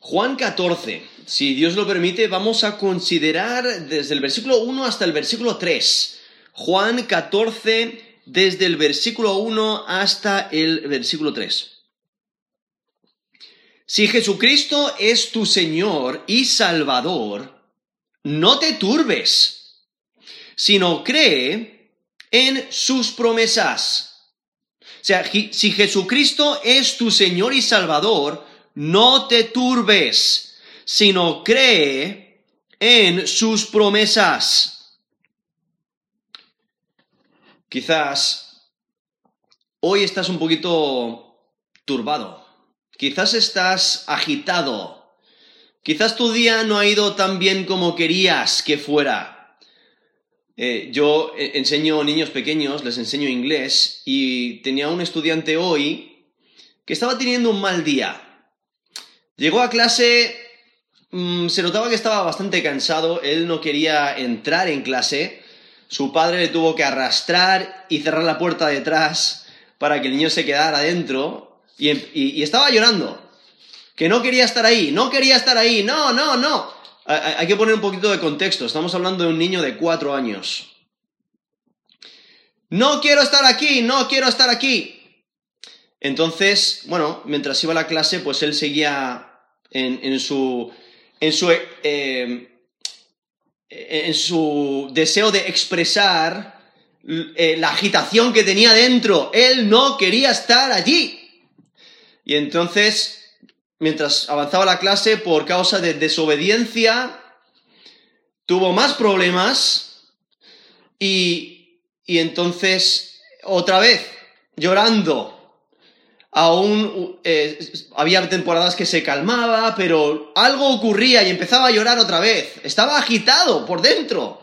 Juan 14. Si Dios lo permite, vamos a considerar desde el versículo 1 hasta el versículo 3. Juan 14, desde el versículo 1 hasta el versículo 3. Si Jesucristo es tu Señor y Salvador, no te turbes, sino cree en sus promesas. O sea, si Jesucristo es tu Señor y Salvador, no te turbes, sino cree en sus promesas. Quizás hoy estás un poquito turbado Quizás estás agitado. Quizás tu día no ha ido tan bien como querías que fuera. Eh, yo eh, enseño niños pequeños, les enseño inglés y tenía un estudiante hoy que estaba teniendo un mal día. Llegó a clase, mm, se notaba que estaba bastante cansado, él no quería entrar en clase, su padre le tuvo que arrastrar y cerrar la puerta detrás para que el niño se quedara adentro y, estaba llorando. Que no quería estar ahí, no quería estar ahí, no, no, no. Hay que poner un poquito de contexto. Estamos hablando de un niño de cuatro años. No quiero estar aquí, no quiero estar aquí. Entonces, bueno, mientras iba a la clase, pues él seguía en, su. en su. Eh, en su deseo de expresar eh, la agitación que tenía dentro. Él no quería estar allí. Y entonces, mientras avanzaba la clase, por causa de desobediencia, tuvo más problemas y, y entonces, otra vez, llorando. Aún eh, había temporadas que se calmaba, pero algo ocurría y empezaba a llorar otra vez. Estaba agitado por dentro.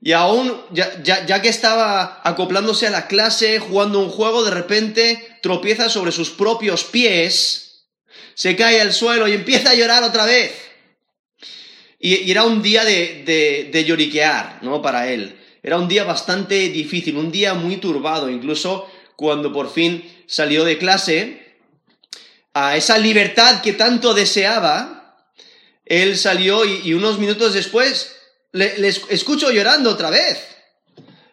Y aún, ya, que estaba acoplándose a la clase, jugando un juego, de repente tropieza sobre sus propios pies, se cae al suelo y empieza a llorar otra vez. Y, era un día de, de, lloriquear, ¿no? Para él. Era un día bastante difícil, un día muy turbado, incluso cuando por fin salió de clase, a esa libertad que tanto deseaba, él salió y unos minutos después le, escucho llorando otra vez.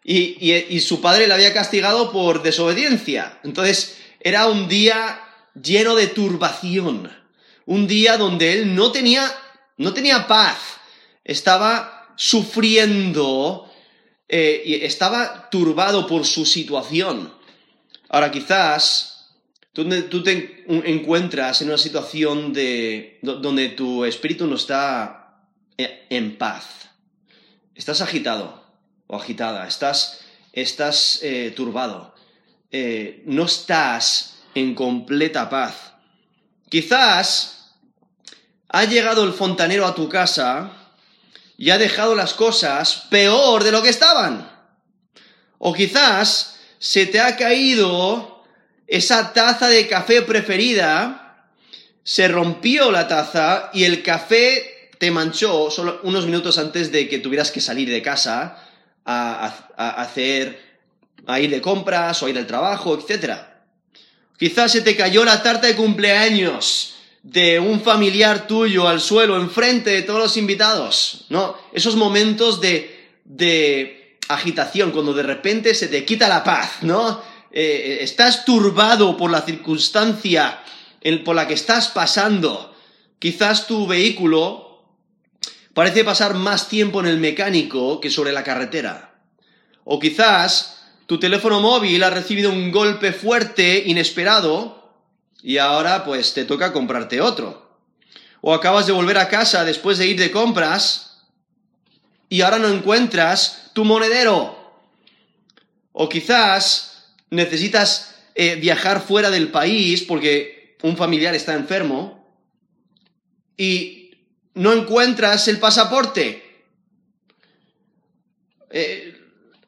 Y, su padre le había castigado por desobediencia. Entonces era un día lleno de turbación. Un día donde él no tenía, no tenía paz. Estaba sufriendo eh, y estaba turbado por su situación. Ahora quizás tú, tú te encuentras en una situación de, donde tu espíritu no está eh, en paz estás agitado o agitada, estás, estás eh, turbado, eh, no estás en completa paz. Quizás ha llegado el fontanero a tu casa y ha dejado las cosas peor de lo que estaban. O quizás se te ha caído esa taza de café preferida, se rompió la taza y el café te manchó solo unos minutos antes de que tuvieras que salir de casa a, hacer, a ir de compras o a ir al trabajo, etc. Quizás se te cayó la tarta de cumpleaños de un familiar tuyo al suelo enfrente de todos los invitados, ¿no? Esos momentos de, de agitación, cuando de repente se te quita la paz, ¿no? Eh, estás turbado por la circunstancia por la que estás pasando. Quizás tu vehículo parece pasar más tiempo en el mecánico que sobre la carretera. O quizás tu teléfono móvil ha recibido un golpe fuerte, inesperado, y ahora pues te toca comprarte otro. O acabas de volver a casa después de ir de compras y ahora no encuentras tu monedero. O quizás necesitas eh, viajar fuera del país porque un familiar está enfermo y no encuentras el pasaporte. Eh,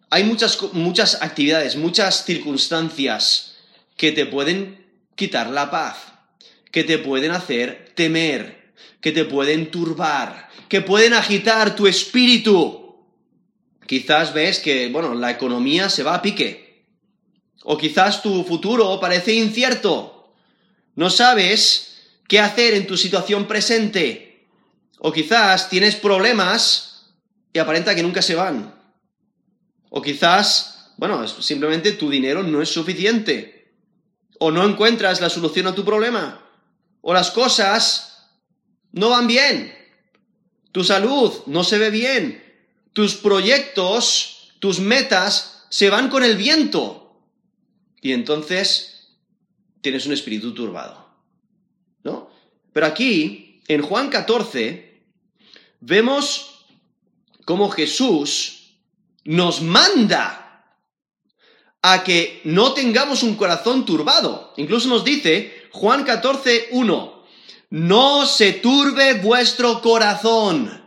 hay muchas, muchas actividades, muchas circunstancias que te pueden quitar la paz, que te pueden hacer temer, que te pueden turbar, que pueden agitar tu espíritu. Quizás ves que, bueno, la economía se va a pique. O quizás tu futuro parece incierto. No sabes qué hacer en tu situación presente. O quizás tienes problemas y aparenta que nunca se van. O quizás, bueno, simplemente tu dinero no es suficiente. O no encuentras la solución a tu problema. O las cosas no van bien. Tu salud no se ve bien. Tus proyectos, tus metas se van con el viento. Y entonces tienes un espíritu turbado. ¿No? Pero aquí, en Juan 14, vemos cómo Jesús nos manda a que no tengamos un corazón turbado. Incluso nos dice Juan 14, 1, no se turbe vuestro corazón.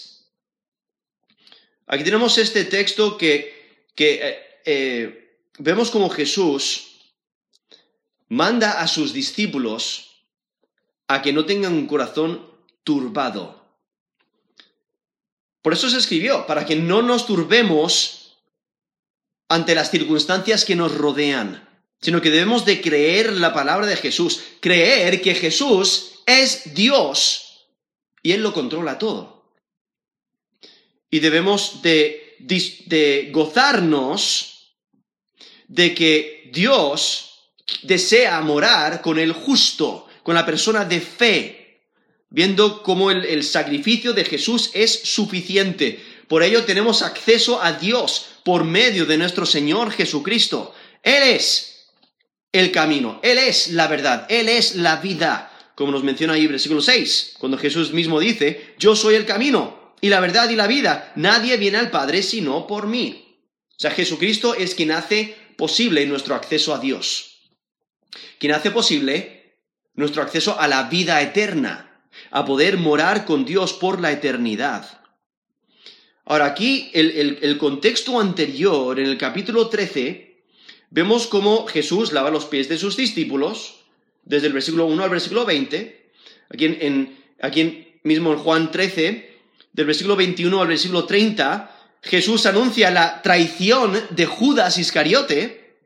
Aquí tenemos este texto que, eh, eh, vemos como Jesús manda a sus discípulos a que no tengan un corazón turbado. Por eso se escribió, para que no nos turbemos ante las circunstancias que nos rodean, sino que debemos de creer la palabra de Jesús, creer que Jesús es Dios y Él lo controla todo. Y debemos de, de gozarnos de que Dios desea morar con el justo, con la persona de fe, viendo cómo el, el sacrificio de Jesús es suficiente. Por ello tenemos acceso a Dios por medio de nuestro Señor Jesucristo. Él es el camino, Él es la verdad, Él es la vida como nos menciona ahí versículo 6, cuando Jesús mismo dice, yo soy el camino y la verdad y la vida, nadie viene al Padre sino por mí. O sea, Jesucristo es quien hace posible nuestro acceso a Dios, quien hace posible nuestro acceso a la vida eterna, a poder morar con Dios por la eternidad. Ahora, aquí el, el contexto anterior, en el capítulo 13, vemos cómo Jesús lava los pies de sus discípulos, desde el versículo 1 al versículo 20, aquí, aquí mismo en Juan 13, del versículo 21 al versículo 30, Jesús anuncia la traición de Judas Iscariote,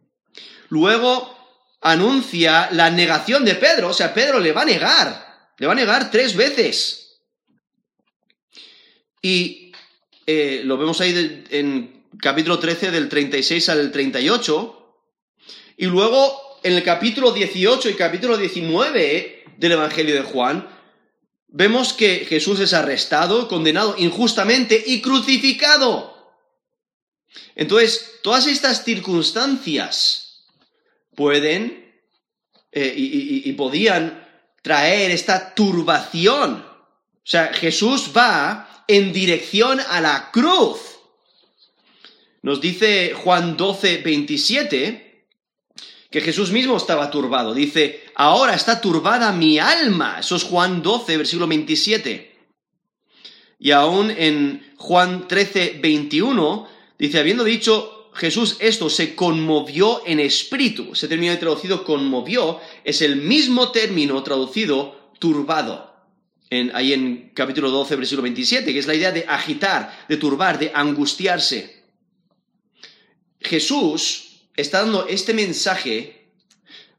luego anuncia la negación de Pedro, o sea, Pedro le va a negar, le va a negar tres veces. Y eh, lo vemos ahí en capítulo 13 del 36 al 38, y luego en el capítulo 18 y capítulo 19 del Evangelio de Juan, vemos que Jesús es arrestado, condenado injustamente y crucificado. Entonces, todas estas circunstancias pueden eh, y, y podían traer esta turbación. O sea, Jesús va en dirección a la cruz. Nos dice Juan 12, 27, que Jesús mismo estaba turbado. Dice, ahora está turbada mi alma. Eso es Juan 12, versículo 27. Y aún en Juan 13, 21, dice, habiendo dicho Jesús esto, se conmovió en espíritu. Ese término traducido conmovió es el mismo término traducido turbado. En, ahí en capítulo 12, versículo 27, que es la idea de agitar, de turbar, de angustiarse. Jesús está dando este mensaje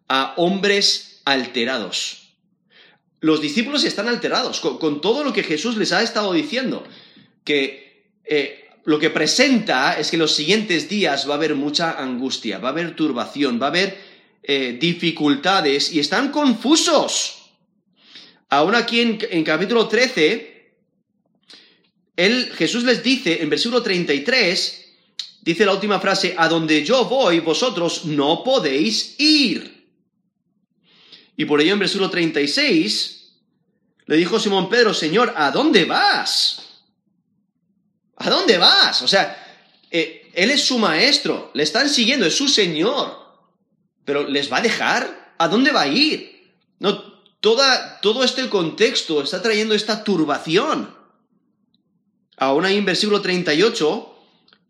a hombres alterados. Los discípulos están alterados con, todo lo que Jesús les ha estado diciendo, que eh, lo que presenta es que en los siguientes días va a haber mucha angustia, va a haber turbación, va a haber eh, dificultades y están confusos. Aún aquí en, en capítulo 13, él, Jesús les dice en versículo 33, Dice la última frase, a donde yo voy, vosotros no podéis ir. Y por ello en versículo 36 le dijo Simón Pedro, Señor, ¿a dónde vas? ¿A dónde vas? O sea, eh, Él es su maestro, le están siguiendo, es su Señor. Pero ¿les va a dejar? ¿A dónde va a ir? No, todo este contexto está trayendo esta turbación. Aún ahí en versículo 38,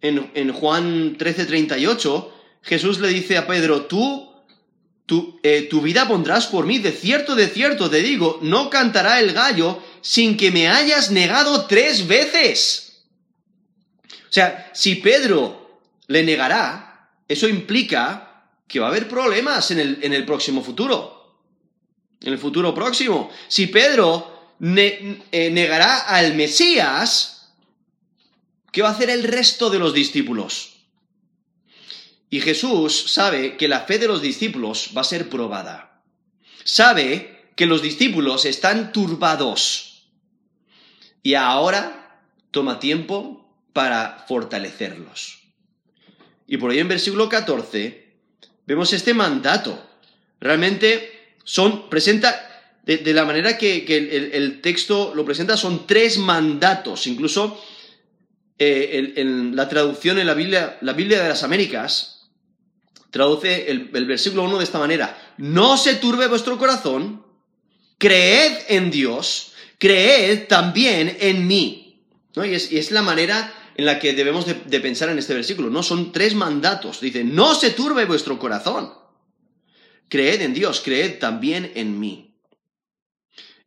en, en Juan 13, 38, Jesús le dice a Pedro, tú, tu, eh, tu vida pondrás por mí, de cierto, de cierto, te digo, no cantará el gallo sin que me hayas negado tres veces. O sea, si Pedro le negará, eso implica que va a haber problemas en el, en el próximo futuro. En el futuro próximo. Si Pedro eh, negará al Mesías, ¿qué va a hacer el resto de los discípulos? Y Jesús sabe que la fe de los discípulos va a ser probada. Sabe que los discípulos están turbados. Y ahora toma tiempo para fortalecerlos. Y por ello en versículo 14 vemos este mandato. Realmente son, presenta, de, la manera que, el, texto lo presenta, son tres mandatos. Incluso eh, en la traducción en la Biblia, la Biblia de las Américas, traduce el, versículo 1 de esta manera. No se turbe vuestro corazón, creed en Dios, creed también en mí. Y, es, la manera en la que debemos de, pensar en este versículo. No son tres mandatos. Dice, no se turbe vuestro corazón. Creed en Dios, creed también en mí.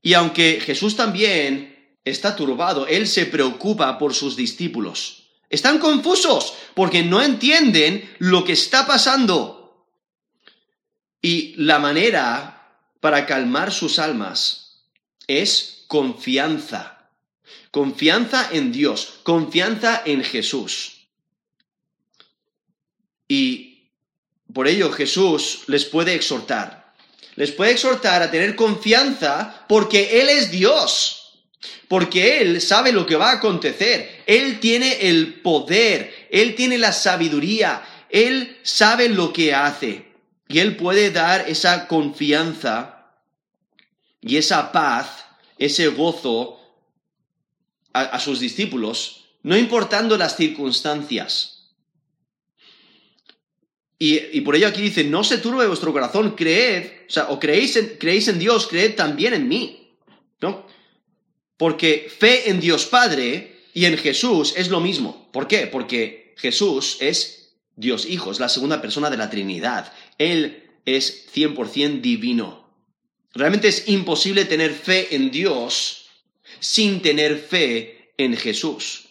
Y aunque Jesús también está turbado, Él se preocupa por sus discípulos. Están confusos porque no entienden lo que está pasando. Y la manera para calmar sus almas es confianza. Confianza en Dios, confianza en Jesús. Y por ello Jesús les puede exhortar. Les puede exhortar a tener confianza porque Él es Dios porque Él sabe lo que va a acontecer, Él tiene el poder, Él tiene la sabiduría, Él sabe lo que hace y Él puede dar esa confianza y esa paz, ese gozo a, sus discípulos, no importando las circunstancias. Y, por ello aquí dice, no se turbe vuestro corazón, creed, o sea, o creéis en, creéis en Dios, creed también en mí. Porque fe en Dios Padre y en Jesús es lo mismo. ¿Por qué? Porque Jesús es Dios Hijo, es la segunda persona de la Trinidad. Él es 100% divino. Realmente es imposible tener fe en Dios sin tener fe en Jesús.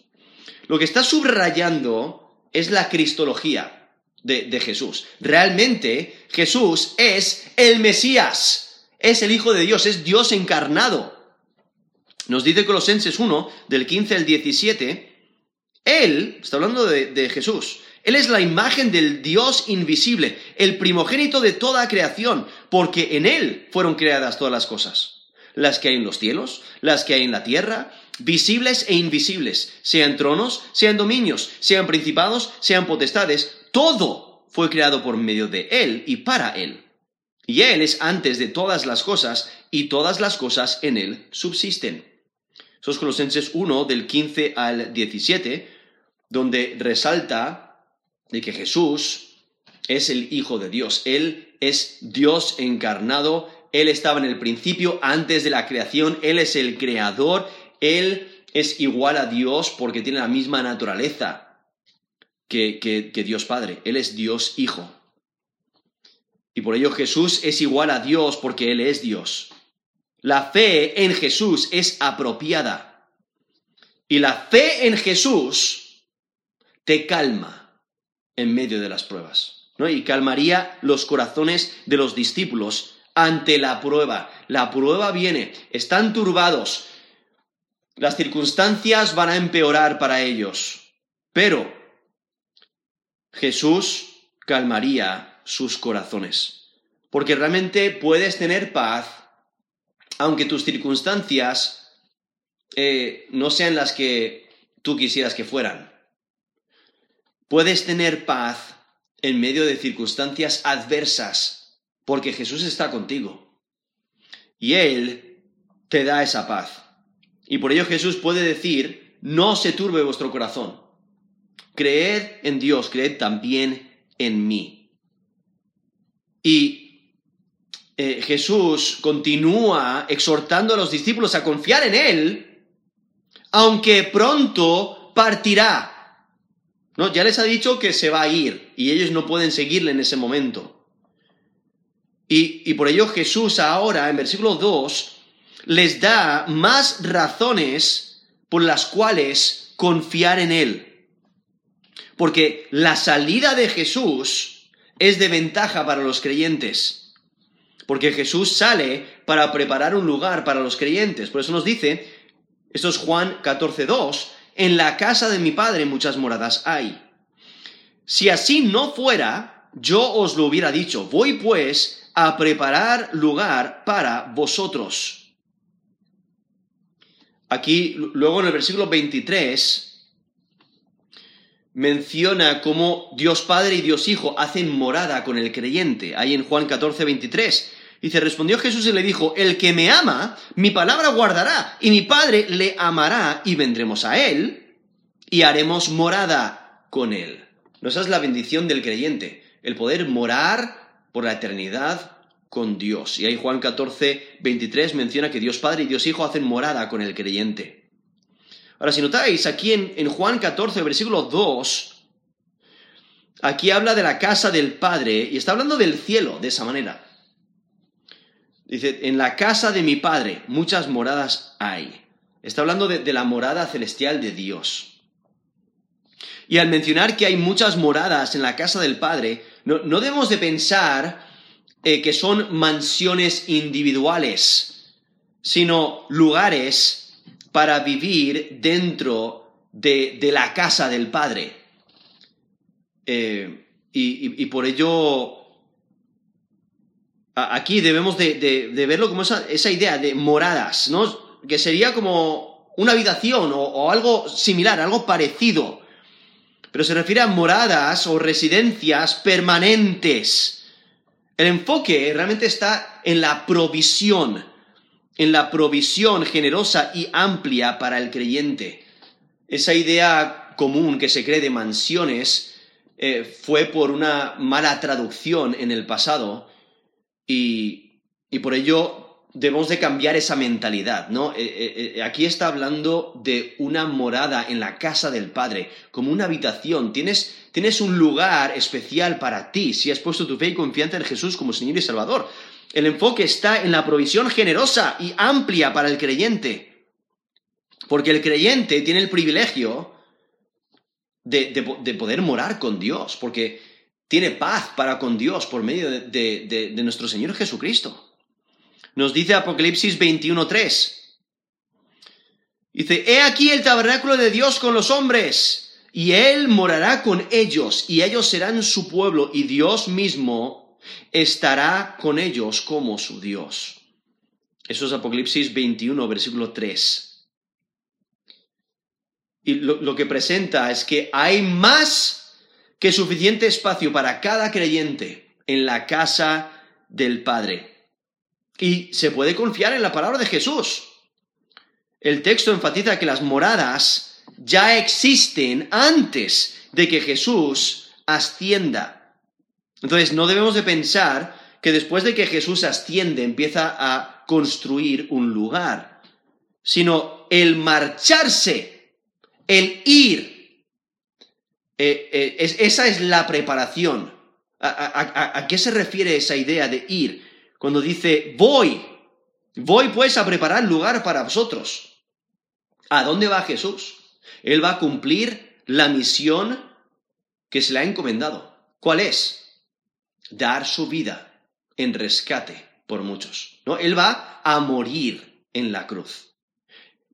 Lo que está subrayando es la cristología de, de, Jesús. Realmente Jesús es el Mesías, es el Hijo de Dios, es Dios encarnado. Nos dice Colosenses 1, del 15 al 17, Él, está hablando de, Jesús, Él es la imagen del Dios invisible, el primogénito de toda creación, porque en Él fueron creadas todas las cosas, las que hay en los cielos, las que hay en la tierra, visibles e invisibles, sean tronos, sean dominios, sean principados, sean potestades, todo fue creado por medio de Él y para Él. Y Él es antes de todas las cosas, y todas las cosas en Él subsisten. Eso es Colosenses 1 del 15 al 17, donde resalta de que Jesús es el Hijo de Dios. Él es Dios encarnado. Él estaba en el principio, antes de la creación. Él es el creador. Él es igual a Dios porque tiene la misma naturaleza que, que Dios Padre. Él es Dios Hijo. Y por ello Jesús es igual a Dios porque Él es Dios. La fe en Jesús es apropiada. Y la fe en Jesús te calma en medio de las pruebas. ¿no? Y calmaría los corazones de los discípulos ante la prueba. La prueba viene, están turbados, las circunstancias van a empeorar para ellos, pero Jesús calmaría sus corazones, porque realmente puedes tener paz aunque tus circunstancias eh, no sean las que tú quisieras que fueran. Puedes tener paz en medio de circunstancias adversas, porque Jesús está contigo. Y Él te da esa paz. Y por ello Jesús puede decir, no se turbe vuestro corazón. Creed en Dios, creed también en mí. Y eh, Jesús continúa exhortando a los discípulos a confiar en Él, aunque pronto partirá. ¿No? Ya les ha dicho que se va a ir y ellos no pueden seguirle en ese momento. Y, y por ello Jesús ahora, en versículo 2, les da más razones por las cuales confiar en Él. Porque la salida de Jesús es de ventaja para los creyentes. Porque Jesús sale para preparar un lugar para los creyentes. Por eso nos dice, esto es Juan 14.2, en la casa de mi Padre muchas moradas hay. Si así no fuera, yo os lo hubiera dicho, voy pues a preparar lugar para vosotros. Aquí, luego en el versículo 23, menciona cómo Dios Padre y Dios Hijo hacen morada con el creyente. Ahí en Juan 14, 23. Dice, respondió Jesús y le dijo, el que me ama, mi palabra guardará, y mi Padre le amará, y vendremos a él, y haremos morada con él. No, esa es la bendición del creyente, el poder morar por la eternidad con Dios. Y ahí Juan 14, 23 menciona que Dios Padre y Dios Hijo hacen morada con el creyente. Ahora, si notáis, aquí en, Juan 14, versículo 2, aquí habla de la casa del Padre y está hablando del cielo de esa manera. Dice, en la casa de mi Padre muchas moradas hay. Está hablando de, la morada celestial de Dios. Y al mencionar que hay muchas moradas en la casa del Padre, no, debemos de pensar eh, que son mansiones individuales, sino lugares para vivir dentro de, la casa del Padre. Eh, y, por ello, aquí debemos de, verlo como esa, idea de moradas, ¿no? Que sería como una habitación o, algo similar, algo parecido. Pero se refiere a moradas o residencias permanentes. El enfoque realmente está en la provisión en la provisión generosa y amplia para el creyente. Esa idea común que se cree de mansiones eh, fue por una mala traducción en el pasado y, por ello debemos de cambiar esa mentalidad, ¿no? Eh, eh, aquí está hablando de una morada en la casa del Padre, como una habitación. Tienes, tienes un lugar especial para ti si has puesto tu fe y confianza en Jesús como Señor y Salvador. El enfoque está en la provisión generosa y amplia para el creyente. Porque el creyente tiene el privilegio de, poder morar con Dios, porque tiene paz para con Dios por medio de, nuestro Señor Jesucristo. Nos dice Apocalipsis 21.3. Dice, he aquí el tabernáculo de Dios con los hombres, y Él morará con ellos, y ellos serán su pueblo, y Dios mismo estará con ellos como su Dios. Eso es Apocalipsis 21, versículo 3. Y lo, que presenta es que hay más que suficiente espacio para cada creyente en la casa del Padre. Y se puede confiar en la palabra de Jesús. El texto enfatiza que las moradas ya existen antes de que Jesús ascienda. Entonces, no debemos de pensar que después de que Jesús asciende empieza a construir un lugar, sino el marcharse, el ir. Eh, eh, esa es la preparación. ¿A, qué se refiere esa idea de ir? Cuando dice, voy, voy pues a preparar lugar para vosotros. ¿A dónde va Jesús? Él va a cumplir la misión que se le ha encomendado. ¿Cuál es? dar su vida en rescate por muchos. ¿no? Él va a morir en la cruz.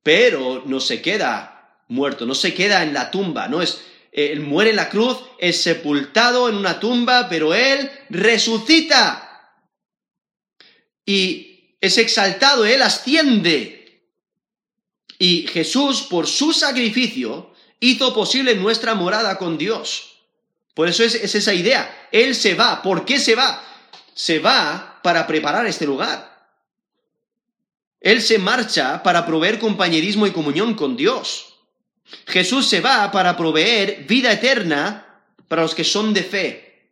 Pero no se queda muerto, no se queda en la tumba, no es él muere en la cruz, es sepultado en una tumba, pero él resucita. Y es exaltado, él asciende. Y Jesús, por su sacrificio, hizo posible nuestra morada con Dios. Por eso es, esa idea. Él se va. ¿Por qué se va? Se va para preparar este lugar. Él se marcha para proveer compañerismo y comunión con Dios. Jesús se va para proveer vida eterna para los que son de fe.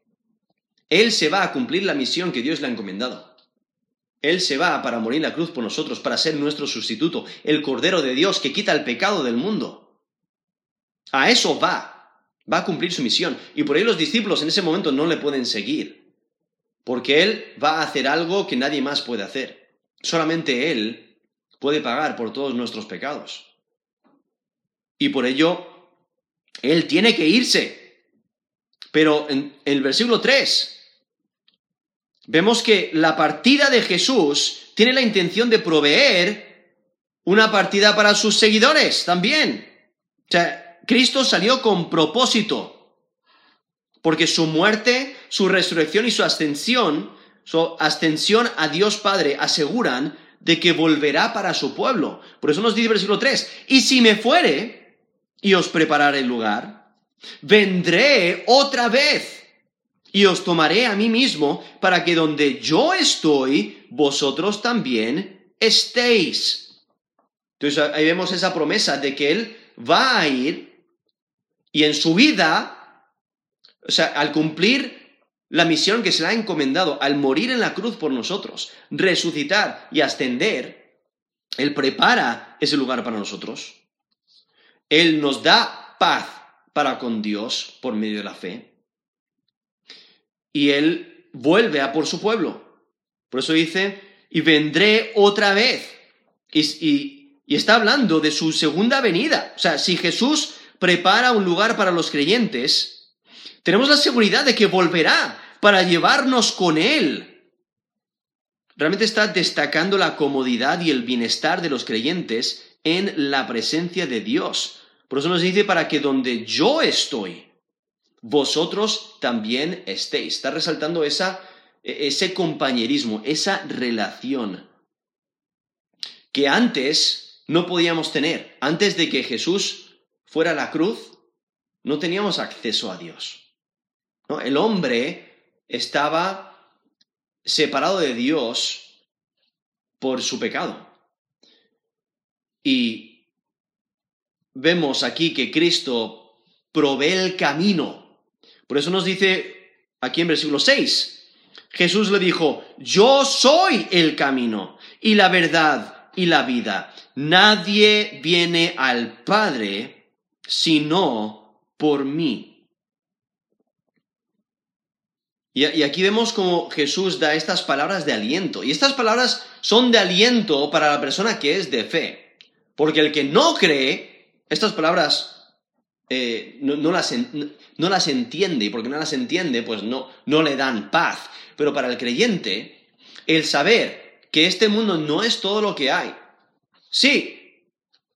Él se va a cumplir la misión que Dios le ha encomendado. Él se va para morir en la cruz por nosotros, para ser nuestro sustituto, el Cordero de Dios que quita el pecado del mundo. A eso va, va a cumplir su misión. Y por ahí los discípulos en ese momento no le pueden seguir, porque Él va a hacer algo que nadie más puede hacer. Solamente Él puede pagar por todos nuestros pecados. Y por ello, Él tiene que irse. Pero en el versículo 3 vemos que la partida de Jesús tiene la intención de proveer una partida para sus seguidores también. O sea, Cristo salió con propósito, porque su muerte, su resurrección y su ascensión, su ascensión a Dios Padre aseguran de que volverá para su pueblo. Por eso nos dice el versículo 3, y si me fuere y os prepararé el lugar, vendré otra vez y os tomaré a mí mismo para que donde yo estoy, vosotros también estéis. Entonces ahí vemos esa promesa de que Él va a ir y en su vida, o sea, al cumplir la misión que se le ha encomendado, al morir en la cruz por nosotros, resucitar y ascender, Él prepara ese lugar para nosotros. Él nos da paz para con Dios por medio de la fe y él vuelve a por su pueblo. Por eso dice, y vendré otra vez. Y, está hablando de su segunda venida. O sea, si Jesús prepara un lugar para los creyentes, tenemos la seguridad de que volverá para llevarnos con Él. Realmente está destacando la comodidad y el bienestar de los creyentes en la presencia de Dios. Por eso nos dice para que donde yo estoy, vosotros también estéis. Está resaltando esa, e, ese compañerismo, esa relación que antes no podíamos tener. Antes de que Jesús fuera a la cruz, no teníamos acceso a Dios. El hombre estaba separado de Dios por su pecado. Y vemos aquí que Cristo provee el camino por eso nos dice aquí en versículo 6, Jesús le dijo, yo soy el camino y la verdad y la vida. Nadie viene al Padre sino por mí. Y, aquí vemos como Jesús da estas palabras de aliento. Y estas palabras son de aliento para la persona que es de fe. Porque el que no cree, estas palabras eh, no, las no, las entiende y porque no las entiende, pues no, no le dan paz. Pero para el creyente, el saber que este mundo no es todo lo que hay. Sí,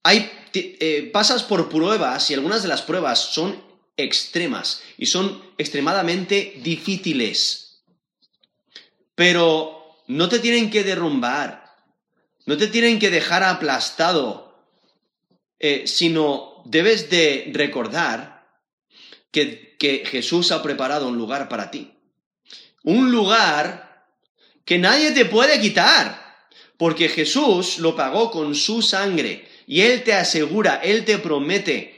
hay, eh, pasas por pruebas y algunas de las pruebas son extremas y son extremadamente difíciles. Pero no te tienen que derrumbar, no te tienen que dejar aplastado, eh, sino debes de recordar que, que Jesús ha preparado un lugar para ti. Un lugar que nadie te puede quitar, porque Jesús lo pagó con su sangre y Él te asegura, Él te promete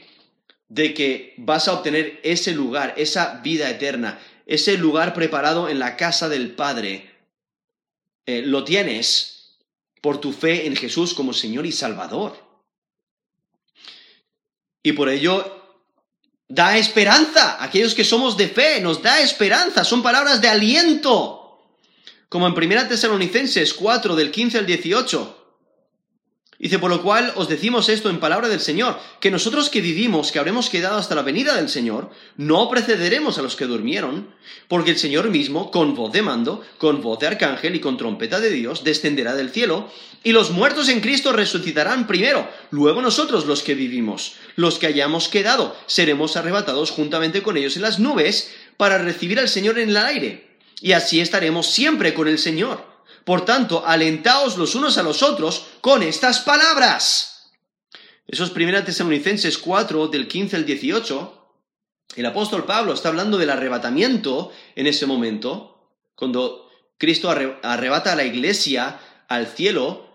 de que vas a obtener ese lugar, esa vida eterna, ese lugar preparado en la casa del Padre. Eh, lo tienes por tu fe en Jesús como Señor y Salvador. Y por ello da esperanza. Aquellos que somos de fe, nos da esperanza. Son palabras de aliento. Como en 1 Tesalonicenses 4, del 15 al 18. Dice, por lo cual os decimos esto en palabra del Señor, que nosotros que vivimos, que habremos quedado hasta la venida del Señor, no precederemos a los que durmieron, porque el Señor mismo, con voz de mando, con voz de arcángel y con trompeta de Dios, descenderá del cielo, y los muertos en Cristo resucitarán primero, luego nosotros los que vivimos, los que hayamos quedado, seremos arrebatados juntamente con ellos en las nubes, para recibir al Señor en el aire, y así estaremos siempre con el Señor. Por tanto, alentaos los unos a los otros con estas palabras. Esos primeros Tesalonicenses 4, del 15 al 18, el apóstol Pablo está hablando del arrebatamiento en ese momento, cuando Cristo arrebata a la iglesia al cielo,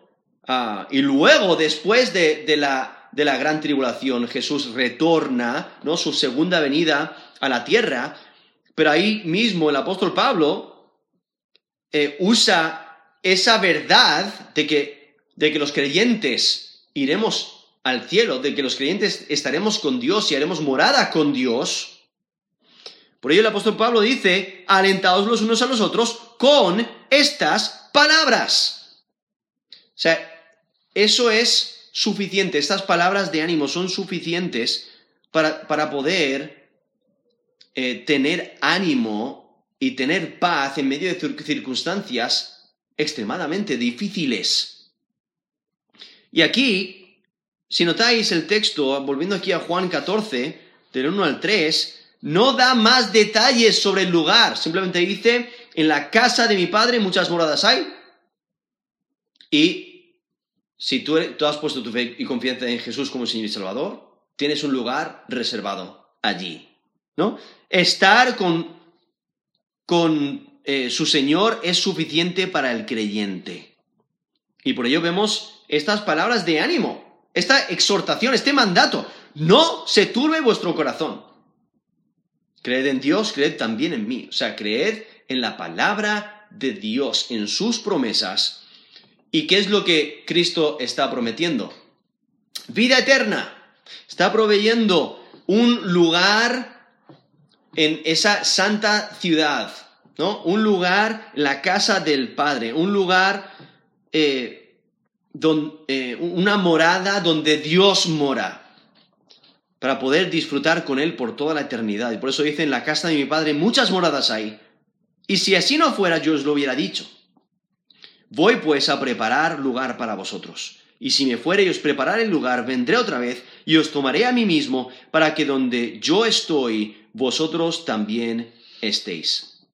ah, y luego, después de, la, de, la, gran tribulación, Jesús retorna, ¿no? Su segunda venida a la tierra, pero ahí mismo el apóstol Pablo eh, usa esa verdad de que, de que los creyentes iremos al cielo, de que los creyentes estaremos con Dios y haremos morada con Dios, por ello el apóstol Pablo dice, alentaos los unos a los otros con estas palabras. O sea, eso es suficiente, estas palabras de ánimo son suficientes para, para poder eh, tener ánimo y tener paz en medio de circunstancias extremadamente difíciles. Y aquí, si notáis el texto, volviendo aquí a Juan 14, del 1 al 3, no da más detalles sobre el lugar, simplemente dice, en la casa de mi padre muchas moradas hay. Y si tú, has puesto tu fe y confianza en Jesús como Señor y Salvador, tienes un lugar reservado allí. ¿No? Estar con, con eh, su Señor es suficiente para el creyente. Y por ello vemos estas palabras de ánimo, esta exhortación, este mandato. No se turbe vuestro corazón. Creed en Dios, creed también en mí. O sea, creed en la palabra de Dios, en sus promesas. ¿Y qué es lo que Cristo está prometiendo? Vida eterna. Está proveyendo un lugar en esa santa ciudad, ¿no? Un lugar, la casa del Padre, un lugar, eh, eh, una morada donde Dios mora para poder disfrutar con Él por toda la eternidad. Y por eso dice, en la casa de mi Padre muchas moradas hay. Y si así no fuera, yo os lo hubiera dicho. Voy pues a preparar lugar para vosotros. Y si me fuere y os prepararé el lugar, vendré otra vez y os tomaré a mí mismo, para que donde yo estoy, vosotros también estéis.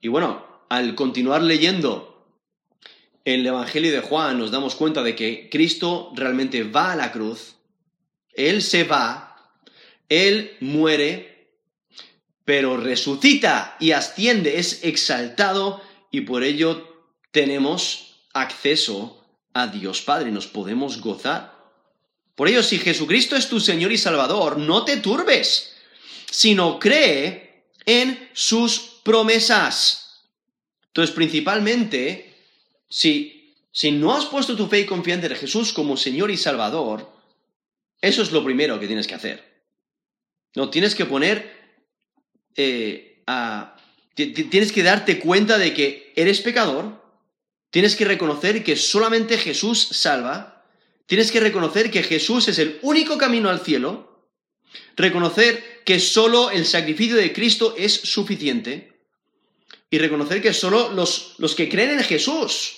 Y bueno, al continuar leyendo el Evangelio de Juan, nos damos cuenta de que Cristo realmente va a la cruz, él se va, Él muere, pero resucita y asciende, es exaltado y por ello tenemos acceso a Dios Padre, nos podemos gozar. Por ello, si Jesucristo es tu Señor y Salvador, no te turbes, sino cree en sus promesas. Entonces, principalmente, si, si no has puesto tu fe y confianza en Jesús como Señor y Salvador, eso es lo primero que tienes que hacer. No, tienes que poner eh, tienes que darte cuenta de que eres pecador, tienes que reconocer que solamente Jesús salva, tienes que reconocer que Jesús es el único camino al cielo, reconocer que solo el sacrificio de Cristo es suficiente y reconocer que solo los, los que creen en Jesús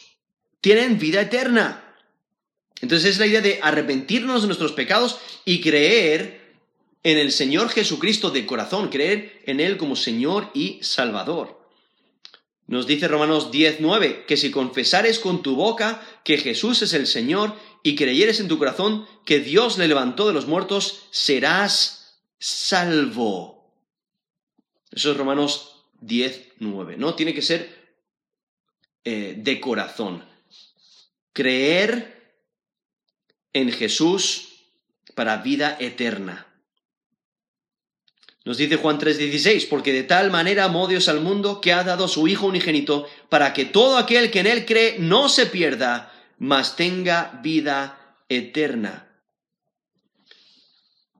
tienen vida eterna. Entonces es la idea de arrepentirnos de nuestros pecados y creer en el Señor Jesucristo de corazón, creer en Él como Señor y Salvador. Nos dice Romanos 10:9 que si confesares con tu boca que Jesús es el Señor y creyeres en tu corazón que Dios le levantó de los muertos, serás salvo. Eso es Romanos 10:9, ¿no? Tiene que ser eh, de corazón. Creer en Jesús para vida eterna. Nos dice Juan 3:16, porque de tal manera amó Dios al mundo que ha dado su Hijo unigénito, para que todo aquel que en Él cree no se pierda, mas tenga vida eterna.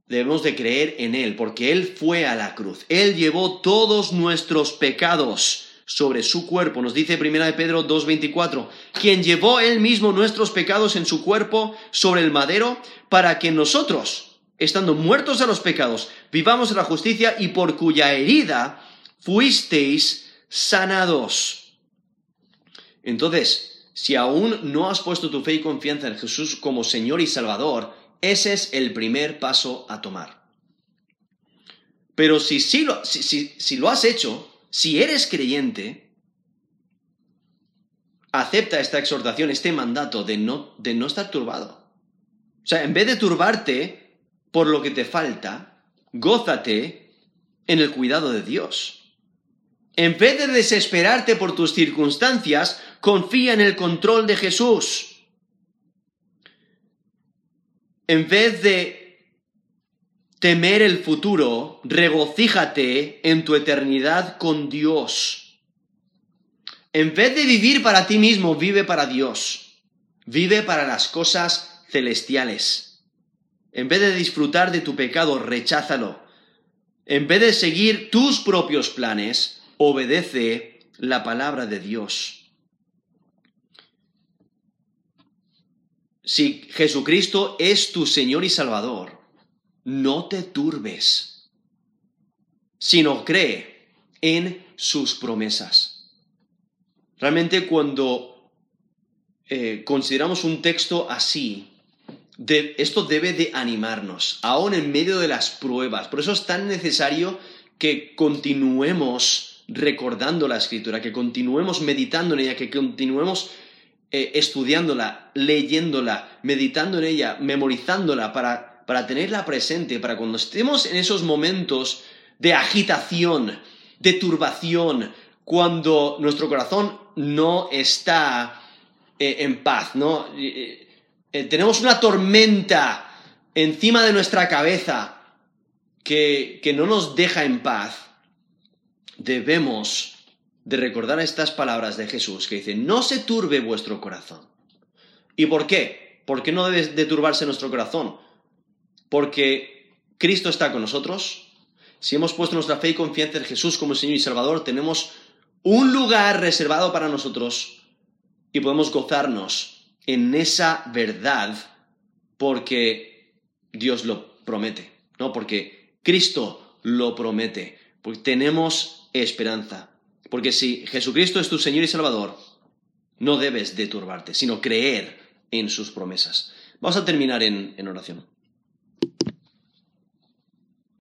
Debemos de creer en Él, porque Él fue a la cruz, Él llevó todos nuestros pecados sobre su cuerpo. Nos dice 1 de Pedro 2.24, quien llevó él mismo nuestros pecados en su cuerpo sobre el madero, para que nosotros, estando muertos a los pecados, vivamos en la justicia y por cuya herida fuisteis sanados. Entonces, si aún no has puesto tu fe y confianza en Jesús como Señor y Salvador, ese es el primer paso a tomar. Pero si, si, lo, si lo has hecho, si eres creyente, acepta esta exhortación, este mandato de no, de no estar turbado. O sea, en vez de turbarte por lo que te falta, gózate en el cuidado de Dios. En vez de desesperarte por tus circunstancias, confía en el control de Jesús. En vez de temer el futuro, regocíjate en tu eternidad con Dios. En vez de vivir para ti mismo, vive para Dios. Vive para las cosas celestiales. En vez de disfrutar de tu pecado, recházalo. En vez de seguir tus propios planes, obedece la palabra de Dios. Si Jesucristo es tu Señor y Salvador, no te turbes, sino cree en sus promesas. Realmente cuando eh, consideramos un texto así, esto debe de animarnos, aún en medio de las pruebas. Por eso es tan necesario que continuemos recordando la escritura, que continuemos meditando en ella, que continuemos eh, estudiándola, leyéndola, meditando en ella, memorizándola para, para tenerla presente, para cuando estemos en esos momentos de agitación, de turbación, cuando nuestro corazón no está eh, en paz, ¿no? Eh, tenemos una tormenta encima de nuestra cabeza que, que no nos deja en paz, debemos de recordar estas palabras de Jesús que dice, no se turbe vuestro corazón. ¿Y por qué? ¿Por qué no debe de turbarse nuestro corazón? Porque Cristo está con nosotros. Si hemos puesto nuestra fe y confianza en Jesús como Señor y Salvador, tenemos un lugar reservado para nosotros y podemos gozarnos en esa verdad porque Dios lo promete, ¿no? Porque Cristo lo promete, porque tenemos esperanza. Porque si Jesucristo es tu Señor y Salvador, no debes de turbarte, sino creer en sus promesas. Vamos a terminar en, en oración.